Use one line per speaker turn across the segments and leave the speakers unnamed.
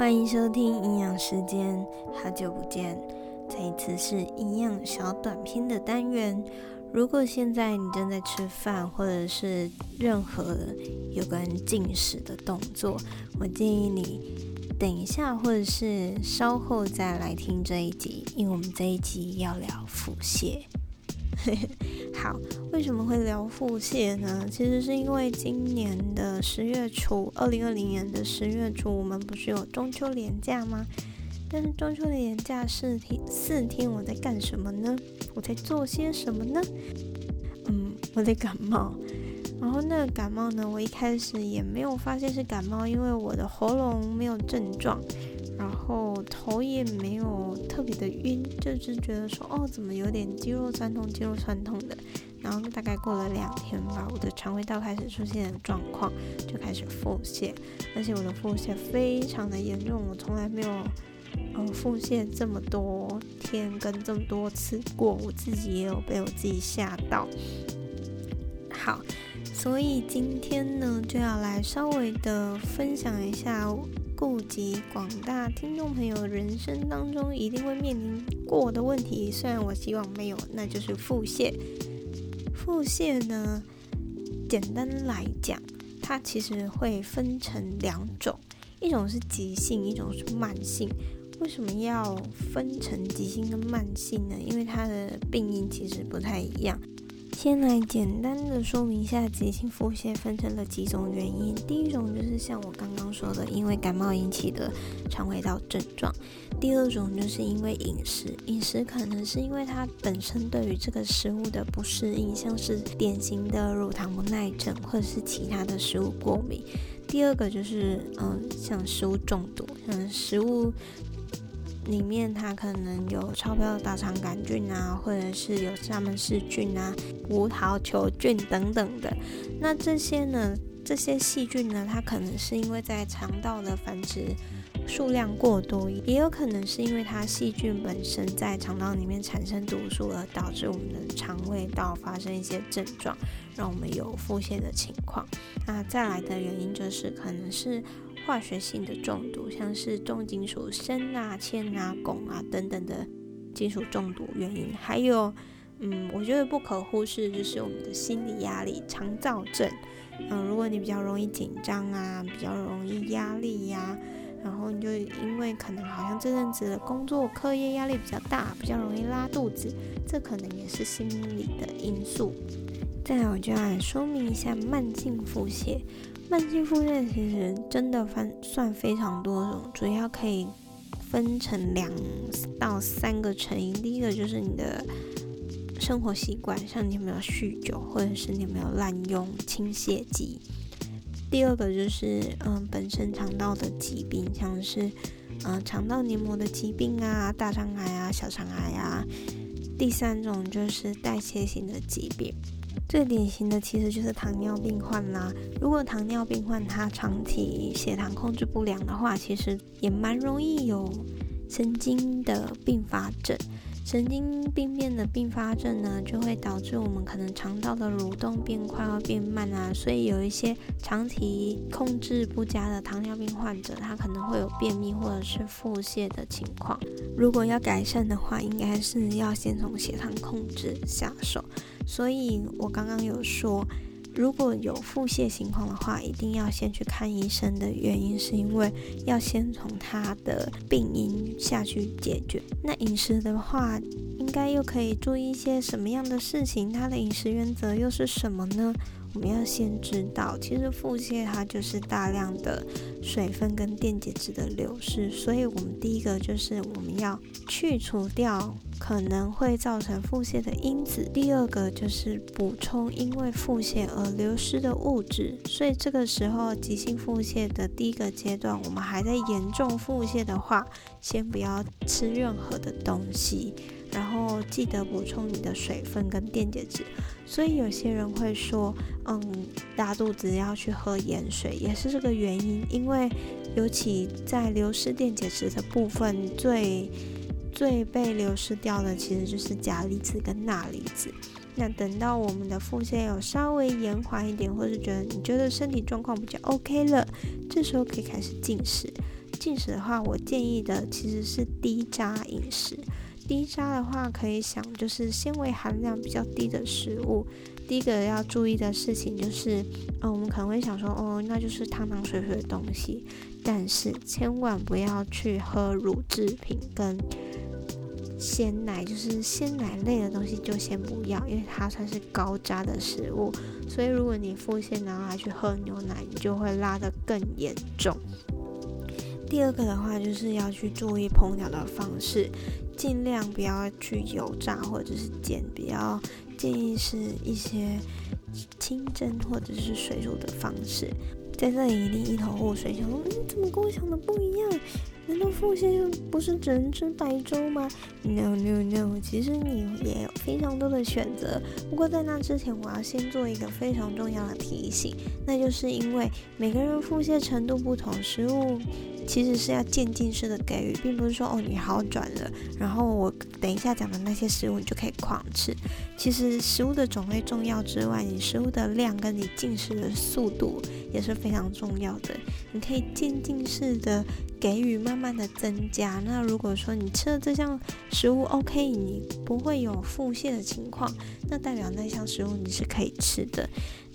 欢迎收听营养时间，好久不见。这一次是营养小短篇的单元。如果现在你正在吃饭，或者是任何有关进食的动作，我建议你等一下，或者是稍后再来听这一集，因为我们这一集要聊腹泻。好，为什么会聊腹泻呢？其实是因为今年的十月初，二零二零年的十月初，我们不是有中秋连假吗？但是中秋的连假四天，四天我在干什么呢？我在做些什么呢？嗯，我在感冒。然后那个感冒呢，我一开始也没有发现是感冒，因为我的喉咙没有症状。然后头也没有特别的晕，就是觉得说哦，怎么有点肌肉酸痛、肌肉酸痛的。然后大概过了两天吧，我的肠胃道开始出现状况，就开始腹泻，而且我的腹泻非常的严重，我从来没有呃腹泻这么多天跟这么多次过，我自己也有被我自己吓到。好，所以今天呢就要来稍微的分享一下。顾及广大听众朋友人生当中一定会面临过的问题，虽然我希望没有，那就是腹泻。腹泻呢，简单来讲，它其实会分成两种，一种是急性，一种是慢性。为什么要分成急性跟慢性呢？因为它的病因其实不太一样。先来简单的说明一下，急性腹泻分成了几种原因。第一种就是像我刚刚说的，因为感冒引起的肠胃道症状；第二种就是因为饮食，饮食可能是因为它本身对于这个食物的不适应，像是典型的乳糖不耐症或者是其他的食物过敏；第二个就是嗯，像食物中毒，嗯食物。里面它可能有超标的大肠杆菌啊，或者是有沙门氏菌啊、葡萄球菌等等的。那这些呢，这些细菌呢，它可能是因为在肠道的繁殖数量过多，也有可能是因为它细菌本身在肠道里面产生毒素，而导致我们的肠胃道发生一些症状，让我们有腹泻的情况。那再来的原因就是可能是。化学性的中毒，像是重金属砷啊、铅啊、汞啊等等的金属中毒原因，还有，嗯，我觉得不可忽视就是我们的心理压力、肠躁症。嗯，如果你比较容易紧张啊，比较容易压力呀、然后你就因为可能好像这阵子的工作、课业压力比较大，比较容易拉肚子，这可能也是心理的因素。再来，我就要来说明一下慢性腹泻。慢性腹泻其实真的分算非常多种，主要可以分成两到三个成因。第一个就是你的生活习惯，像你有没有酗酒，或者是你有没有滥用清泻剂。第二个就是嗯，本身肠道的疾病，像是嗯肠道黏膜的疾病啊，大肠癌啊，小肠癌啊。第三种就是代谢性的疾病。最典型的其实就是糖尿病患啦。如果糖尿病患他长期血糖控制不良的话，其实也蛮容易有神经的并发症。神经病变的并发症呢，就会导致我们可能肠道的蠕动变快或变慢啊。所以有一些长期控制不佳的糖尿病患者，他可能会有便秘或者是腹泻的情况。如果要改善的话，应该是要先从血糖控制下手。所以我刚刚有说，如果有腹泻情况的话，一定要先去看医生的原因，是因为要先从他的病因下去解决。那饮食的话，应该又可以注意一些什么样的事情？他的饮食原则又是什么呢？我们要先知道，其实腹泻它就是大量的水分跟电解质的流失，所以我们第一个就是我们要去除掉可能会造成腹泻的因子，第二个就是补充因为腹泻而流失的物质。所以这个时候急性腹泻的第一个阶段，我们还在严重腹泻的话，先不要吃任何的东西。然后记得补充你的水分跟电解质，所以有些人会说，嗯，拉肚子要去喝盐水，也是这个原因。因为尤其在流失电解质的部分，最最被流失掉的其实就是钾离子跟钠离子。那等到我们的腹泻有稍微延缓一点，或是觉得你觉得身体状况比较 OK 了，这时候可以开始进食。进食的话，我建议的其实是低渣饮食。低渣的话，可以想就是纤维含量比较低的食物。第一个要注意的事情就是，呃，我们可能会想说，哦，那就是汤汤水水的东西，但是千万不要去喝乳制品跟鲜奶，就是鲜奶类的东西就先不要，因为它算是高渣的食物。所以如果你腹泻然后还去喝牛奶，你就会拉得更严重。第二个的话，就是要去注意烹调的方式，尽量不要去油炸或者是煎，比较建议是一些清蒸或者是水煮的方式。在这里一定一头雾水，想说，嗯，怎么跟我想的不一样？难道腹泻就不是只能吃白粥吗？No No No，其实你也有非常多的选择。不过在那之前，我要先做一个非常重要的提醒，那就是因为每个人腹泻程度不同，食物。其实是要渐进式的给予，并不是说哦，你好转了，然后我等一下讲的那些食物你就可以狂吃。其实食物的种类重要之外，你食物的量跟你进食的速度也是非常重要的。你可以渐进式的给予，慢慢的增加。那如果说你吃了这项食物 OK，你不会有腹泻的情况，那代表那项食物你是可以吃的。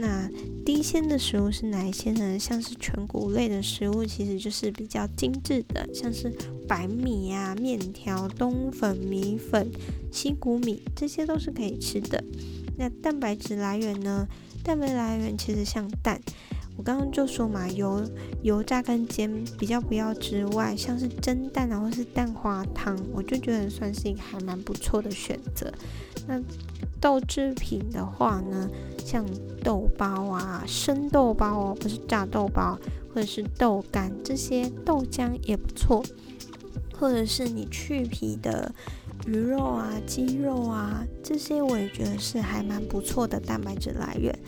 那低纤的食物是哪一些呢？像是全谷类的食物，其实就是比较精致的，像是白米啊、面条、冬粉、米粉、西谷米，这些都是可以吃的。那蛋白质来源呢？蛋白来源其实像蛋，我刚刚就说嘛，油油炸跟煎比较不要之外，像是蒸蛋啊，或是蛋花汤，我就觉得算是一个还蛮不错的选择。那豆制品的话呢，像豆包啊、生豆包哦，不是炸豆包，或者是豆干这些豆浆也不错，或者是你去皮的鱼肉啊、鸡肉啊，这些我也觉得是还蛮不错的蛋白质来源。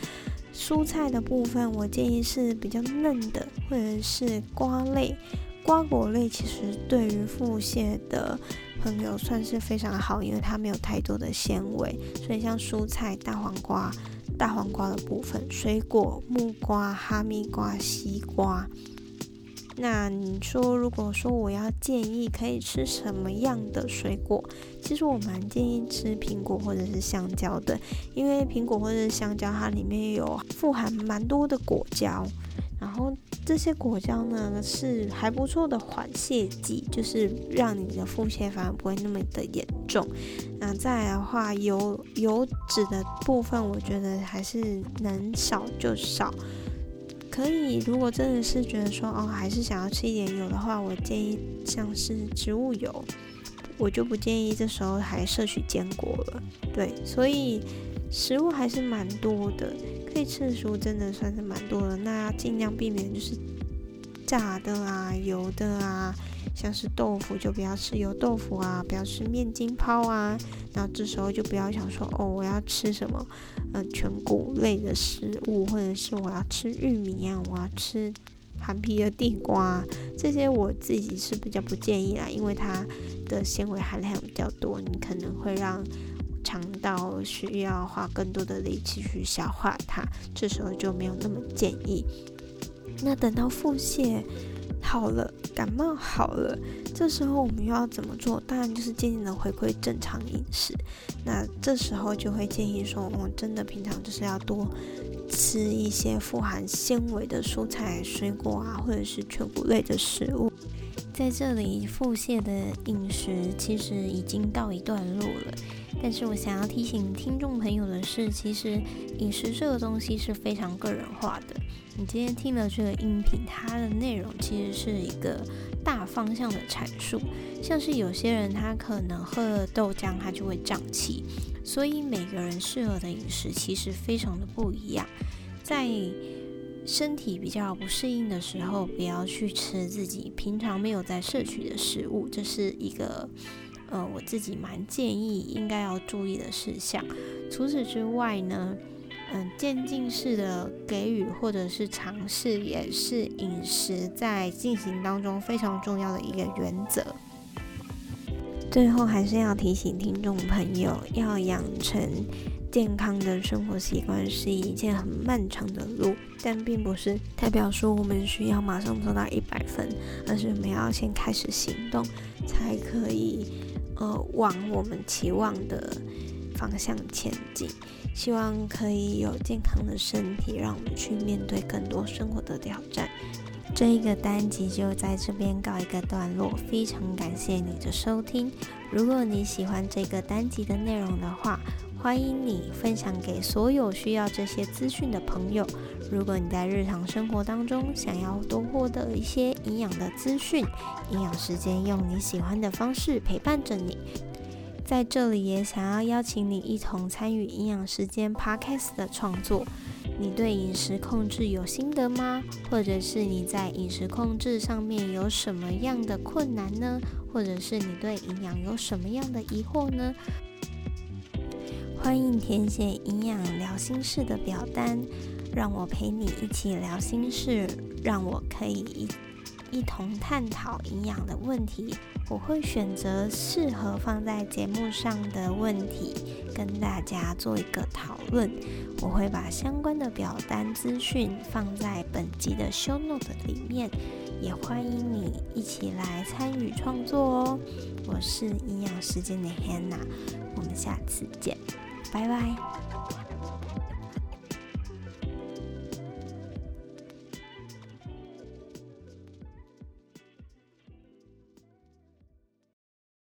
蔬菜的部分，我建议是比较嫩的，或者是瓜类。瓜果类其实对于腹泻的朋友算是非常好，因为它没有太多的纤维，所以像蔬菜、大黄瓜、大黄瓜的部分，水果、木瓜、哈密瓜、西瓜。那你说，如果说我要建议可以吃什么样的水果，其实我蛮建议吃苹果或者是香蕉的，因为苹果或者是香蕉它里面有富含蛮多的果胶。然后这些果胶呢是还不错的缓泻剂，就是让你的腹泻反而不会那么的严重。那再来的话，油油脂的部分，我觉得还是能少就少。可以，如果真的是觉得说哦，还是想要吃一点油的话，我建议像是植物油，我就不建议这时候还摄取坚果了。对，所以食物还是蛮多的。可以吃的食物真的算是蛮多的，那要尽量避免就是炸的啊、油的啊，像是豆腐就不要吃油豆腐啊，不要吃面筋泡啊。然后这时候就不要想说哦，我要吃什么呃全谷类的食物，或者是我要吃玉米啊，我要吃含皮的地瓜，这些我自己是比较不建议啦，因为它的纤维含量比较多，你可能会让。肠道需要花更多的力气去消化它，这时候就没有那么建议。那等到腹泻好了，感冒好了，这时候我们又要怎么做？当然就是渐渐的回归正常饮食。那这时候就会建议说，我们真的平常就是要多吃一些富含纤维的蔬菜、水果啊，或者是全谷类的食物。在这里，腹泻的饮食其实已经告一段落了。但是我想要提醒听众朋友的是，其实饮食这个东西是非常个人化的。你今天听了这个音频，它的内容其实是一个大方向的阐述。像是有些人他可能喝了豆浆，他就会胀气，所以每个人适合的饮食其实非常的不一样。在身体比较不适应的时候，不要去吃自己平常没有在摄取的食物，这是一个。呃，我自己蛮建议应该要注意的事项。除此之外呢，嗯、渐进式的给予或者是尝试，也是饮食在进行当中非常重要的一个原则。最后还是要提醒听众朋友，要养成健康的生活习惯是一件很漫长的路，但并不是代表说我们需要马上做到一百分，而是我们要先开始行动，才可以呃往我们期望的方向前进。希望可以有健康的身体，让我们去面对更多生活的挑战。这一个单集就在这边告一个段落，非常感谢你的收听。如果你喜欢这个单集的内容的话，欢迎你分享给所有需要这些资讯的朋友。如果你在日常生活当中想要多获得一些营养的资讯，营养时间用你喜欢的方式陪伴着你。在这里也想要邀请你一同参与营养时间 Podcast 的创作。你对饮食控制有心得吗？或者是你在饮食控制上面有什么样的困难呢？或者是你对营养有什么样的疑惑呢？欢迎填写营养聊心事的表单，让我陪你一起聊心事，让我可以一一同探讨营养的问题。我会选择适合放在节目上的问题，跟大家做一个讨论。我会把相关的表单资讯放在本集的 show note 里面，也欢迎你一起来参与创作哦。我是营养时间的 Hannah，我们下次见。拜拜。